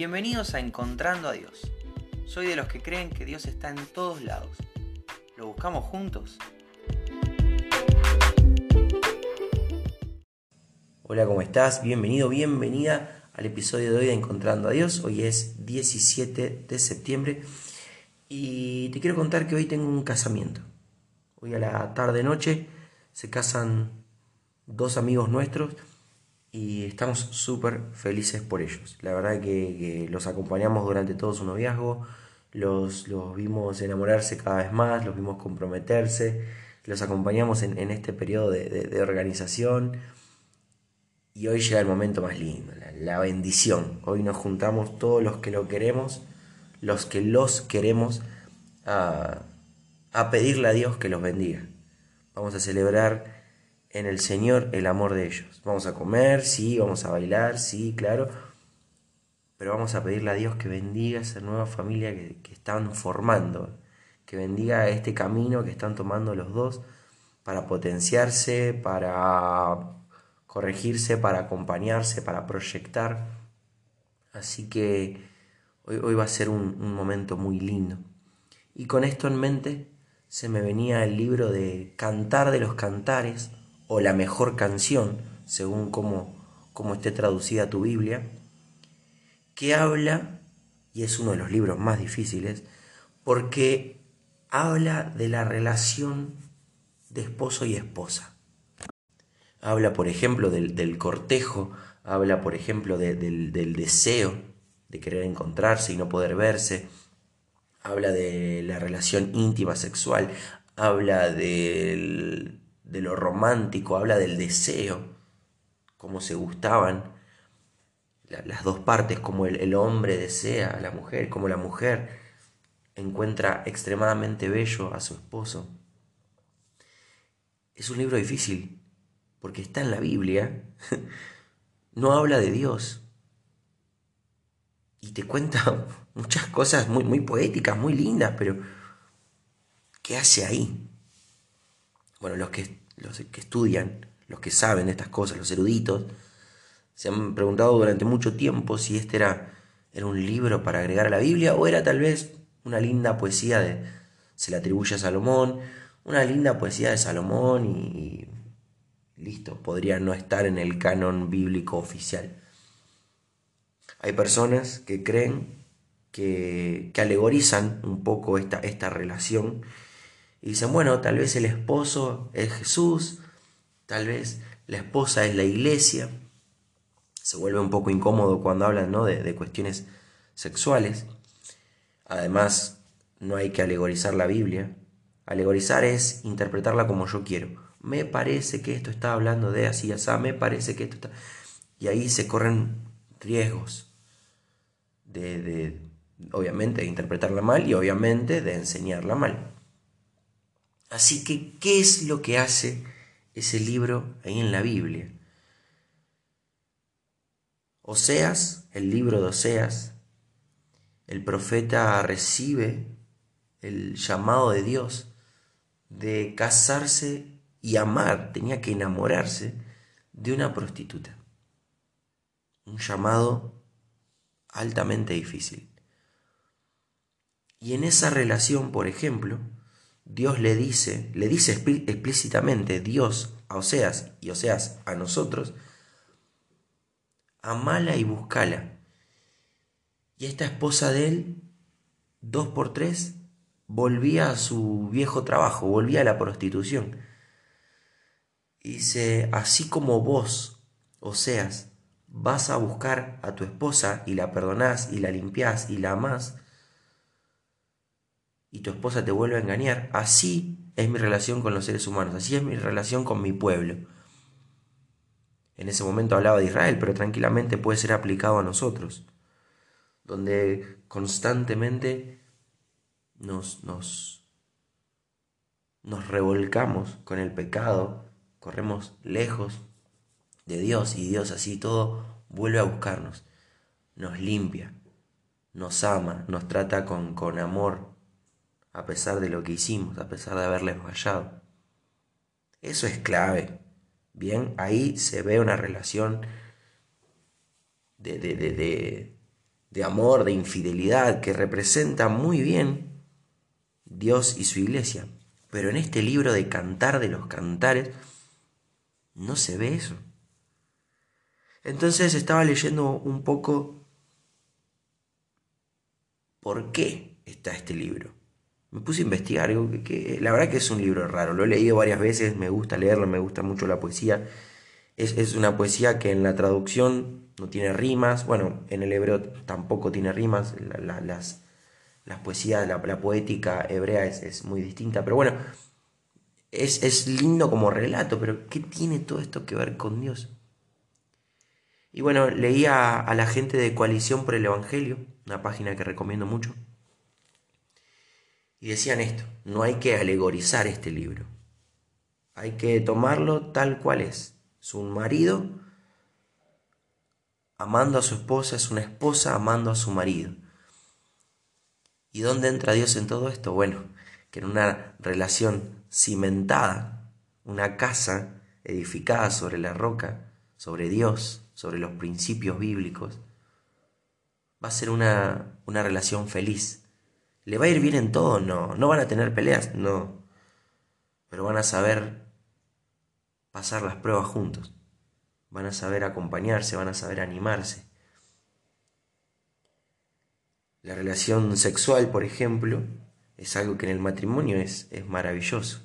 Bienvenidos a Encontrando a Dios. Soy de los que creen que Dios está en todos lados. ¿Lo buscamos juntos? Hola, ¿cómo estás? Bienvenido, bienvenida al episodio de hoy de Encontrando a Dios. Hoy es 17 de septiembre y te quiero contar que hoy tengo un casamiento. Hoy a la tarde-noche se casan dos amigos nuestros y estamos súper felices por ellos. La verdad que, los acompañamos durante todo su noviazgo, los, los, vimos enamorarse cada vez más, los vimos comprometerse, los acompañamos en, este periodo de, organización y hoy llega el momento más lindo, la, bendición. Hoy nos juntamos todos los que lo queremos, los que los queremos, a, a pedirle a Dios que los bendiga. Vamos a celebrar en el Señor el amor de ellos. Vamos a comer, sí, vamos a bailar, sí, claro, pero vamos a pedirle a Dios que bendiga esa nueva familia que, están formando, que bendiga este camino que están tomando los dos para potenciarse, para corregirse, para acompañarse, para proyectar. Así que hoy, va a ser un momento muy lindo. Y con esto en mente se me venía el libro de Cantar de los Cantares, o la mejor canción, según cómo, esté traducida tu Biblia, que habla, y es uno de los libros más difíciles, porque habla de la relación de esposo y esposa. Habla, por ejemplo, del, cortejo, habla, por ejemplo, del, del deseo de querer encontrarse y no poder verse, habla de la relación íntima sexual, habla del, de lo romántico, habla del deseo, cómo se gustaban las dos partes, como el, hombre desea a la mujer, como la mujer encuentra extremadamente bello a su esposo. Es un libro difícil, porque está en la Biblia, no habla de Dios. Y te cuenta muchas cosas muy, muy poéticas, muy lindas, pero ¿qué hace ahí? Bueno, los que los que estudian, los que saben estas cosas, los eruditos, se han preguntado durante mucho tiempo si este era, era un libro para agregar a la Biblia o era tal vez una linda poesía de, se le atribuye a Salomón, una linda poesía de Salomón y, listo, podría no estar en el canon bíblico oficial. Hay personas que creen que, que alegorizan un poco esta, esta relación y dicen, bueno, tal vez el esposo es Jesús, tal vez la esposa es la iglesia. Se vuelve un poco incómodo cuando hablan ¿no? de, cuestiones sexuales. Además, no hay que alegorizar la Biblia. Alegorizar es interpretarla como yo quiero. Me parece que esto está hablando de así, así, me parece que esto está... Y ahí se corren riesgos de, de, obviamente, de interpretarla mal y obviamente de enseñarla mal. Así que, ¿qué es lo que hace ese libro ahí en la Biblia? Oseas, el libro de Oseas, el profeta recibe el llamado de Dios de casarse y amar, tenía que enamorarse de una prostituta. Un llamado altamente difícil. Y en esa relación, por ejemplo, Dios le dice, le dice explícitamente Dios a Oseas y Oseas a nosotros, amala y buscala. Y esta esposa de él, dos por tres, volvía a su viejo trabajo, volvía a la prostitución. Y dice, así como vos, Oseas, vas a buscar a tu esposa y la perdonás y la limpiás y la amás, y tu esposa te vuelve a engañar, así es mi relación con los seres humanos, así es mi relación con mi pueblo. En ese momento hablaba de Israel, pero tranquilamente puede ser aplicado a nosotros, donde constantemente nos, nos, nos revolcamos con el pecado, corremos lejos de Dios y Dios así todo vuelve a buscarnos, nos limpia, nos ama, nos trata con, con amor, a pesar de lo que hicimos, a pesar de haberles fallado. Eso es clave. Bien, ahí se ve una relación de, de, de, de amor, de infidelidad, que representa muy bien Dios y su iglesia. Pero en este libro de Cantar de los Cantares no se ve eso. Entonces estaba leyendo un poco por qué está este libro. Me puse a investigar, que, la verdad que es un libro raro, lo he leído varias veces, me gusta leerlo, me gusta mucho la poesía. Es, una poesía que en la traducción no tiene rimas, bueno, en el hebreo tampoco tiene rimas, las, las poesías, la, poética hebrea es, muy distinta, pero bueno, es, es lindo como relato, pero ¿qué tiene todo esto que ver con Dios? Y bueno, leía a la gente de Coalición por el Evangelio, una página que recomiendo mucho, y decían esto, no hay que alegorizar este libro, hay que tomarlo tal cual es. Es un marido amando a su esposa, es una esposa amando a su marido. ¿Y dónde entra Dios en todo esto? Bueno, que en una relación cimentada, una casa edificada sobre la roca, sobre Dios, sobre los principios bíblicos, va a ser una, una relación feliz. ¿Le va a ir bien en todo? No. ¿No van a tener peleas? No. Pero van a saber pasar las pruebas juntos. Van a saber acompañarse, van a saber animarse. La relación sexual, por ejemplo, es algo que en el matrimonio es, es maravilloso.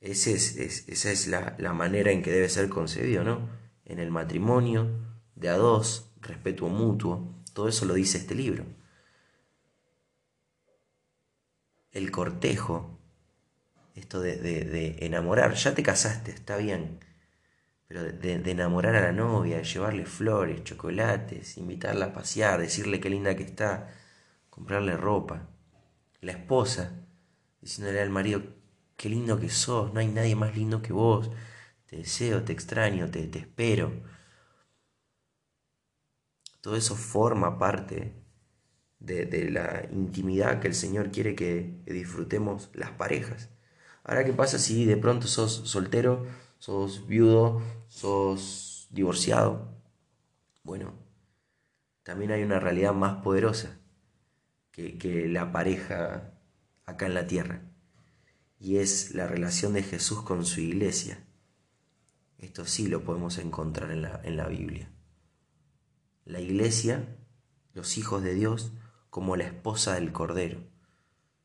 es, esa es la, la manera en que debe ser concebido, ¿no? en el matrimonio, de a dos, respeto mutuo, todo eso lo dice este libro. El cortejo, esto de, enamorar, ya te casaste, está bien, pero de, enamorar a la novia, de llevarle flores, chocolates, invitarla a pasear, decirle qué linda que está, comprarle ropa. La esposa, diciéndole al marido, qué lindo que sos, no hay nadie más lindo que vos, te deseo, te extraño, te, te espero. Todo eso forma parte de, la intimidad que el Señor quiere que, disfrutemos las parejas. Ahora, ¿qué pasa si de pronto sos soltero, sos viudo, sos divorciado? Bueno, también hay una realidad más poderosa que, que la pareja acá en la tierra. Y es la relación de Jesús con su iglesia. Esto sí lo podemos encontrar en la, en la Biblia. La iglesia, los hijos de Dios, como la esposa del Cordero.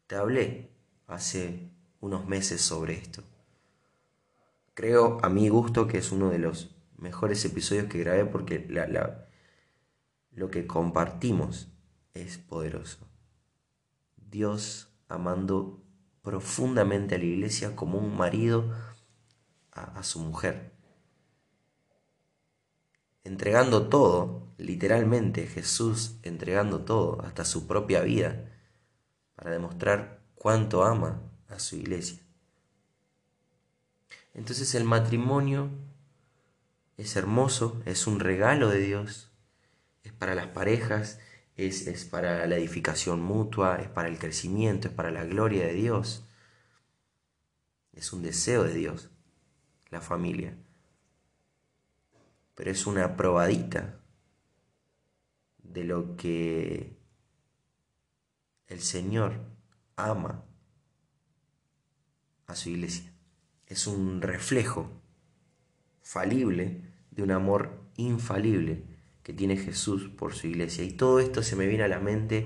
Te hablé hace unos meses sobre esto. Creo a mi gusto que es uno de los mejores episodios que grabé porque lo que compartimos es poderoso. Dios amando profundamente a la iglesia como un marido a su mujer entregando todo, literalmente Jesús entregando todo, hasta su propia vida, para demostrar cuánto ama a su iglesia. Entonces el matrimonio es hermoso, es un regalo de Dios, es para las parejas, es, es, para la edificación mutua, es para el crecimiento, es para la gloria de Dios. Es un deseo de Dios, la familia pero es una probadita de lo que el Señor ama a su iglesia. Es un reflejo falible de un amor infalible que tiene Jesús por su iglesia. Y todo esto se me viene a la mente.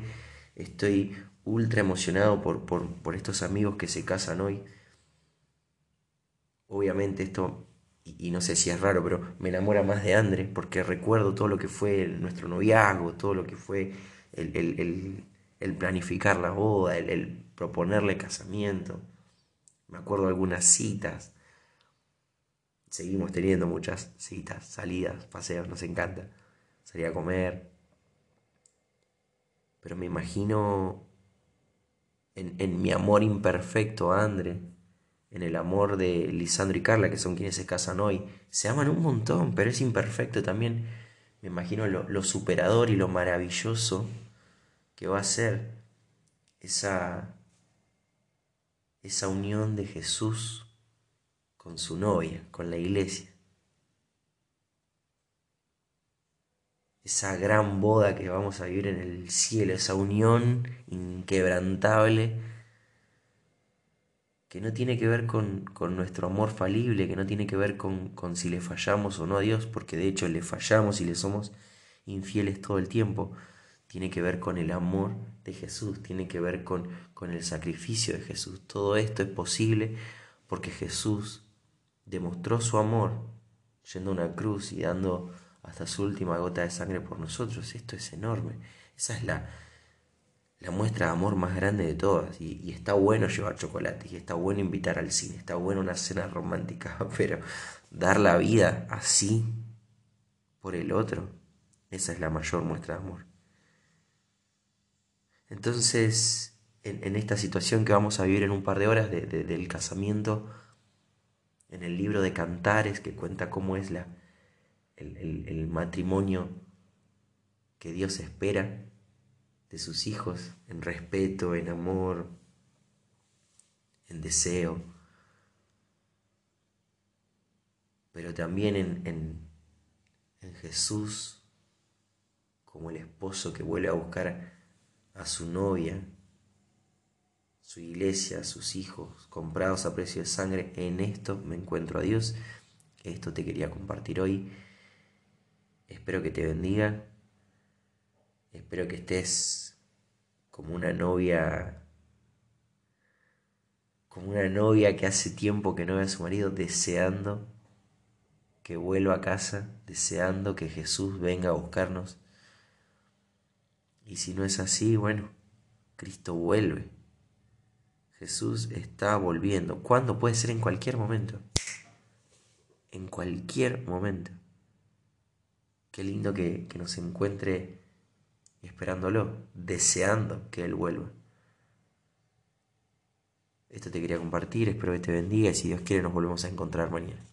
Estoy ultra emocionado por, por, por estos amigos que se casan hoy. Obviamente esto y, no sé si es raro, pero me enamora más de André porque recuerdo todo lo que fue nuestro noviazgo, todo lo que fue el, planificar la boda, el, proponerle casamiento. Me acuerdo algunas citas. Seguimos teniendo muchas citas, salidas, paseos, nos encanta. Salir a comer. Pero me imagino en, en mi amor imperfecto a André en el amor de Lisandro y Carla, que son quienes se casan hoy. Se aman un montón, pero es imperfecto también. Me imagino lo, superador y lo maravilloso que va a ser esa, esa unión de Jesús con su novia, con la iglesia. esa gran boda que vamos a vivir en el cielo, esa unión inquebrantable que no tiene que ver con, nuestro amor falible, que no tiene que ver con, con, si le fallamos o no a Dios, porque de hecho le fallamos y le somos infieles todo el tiempo. Tiene que ver con el amor de Jesús, tiene que ver con, con el sacrificio de Jesús. Todo esto es posible porque Jesús demostró su amor yendo a una cruz y dando hasta su última gota de sangre por nosotros. Esto es enorme. Esa es la, la muestra de amor más grande de todas. Y, está bueno llevar chocolate, y está bueno invitar al cine, está bueno una cena romántica, pero dar la vida así por el otro, esa es la mayor muestra de amor. Entonces, en, esta situación que vamos a vivir en un par de horas del casamiento, en el libro de Cantares que cuenta cómo es la, el, matrimonio que Dios espera de sus hijos en respeto, en amor, en deseo, pero también en, en, en, Jesús como el esposo que vuelve a buscar a su novia, su iglesia, sus hijos, comprados a precio de sangre. En esto me encuentro a Dios. Esto te quería compartir hoy. Espero que te bendiga. Espero que estés como una novia, como una novia que hace tiempo que no ve a su marido, deseando que vuelva a casa, deseando que Jesús venga a buscarnos. Y si no es así, bueno, Cristo vuelve. Jesús está volviendo. ¿Cuándo? Puede ser en cualquier momento. En cualquier momento. Qué lindo que, nos encuentre esperándolo, deseando que Él vuelva. Esto te quería compartir, espero que te bendiga y si Dios quiere nos volvemos a encontrar mañana.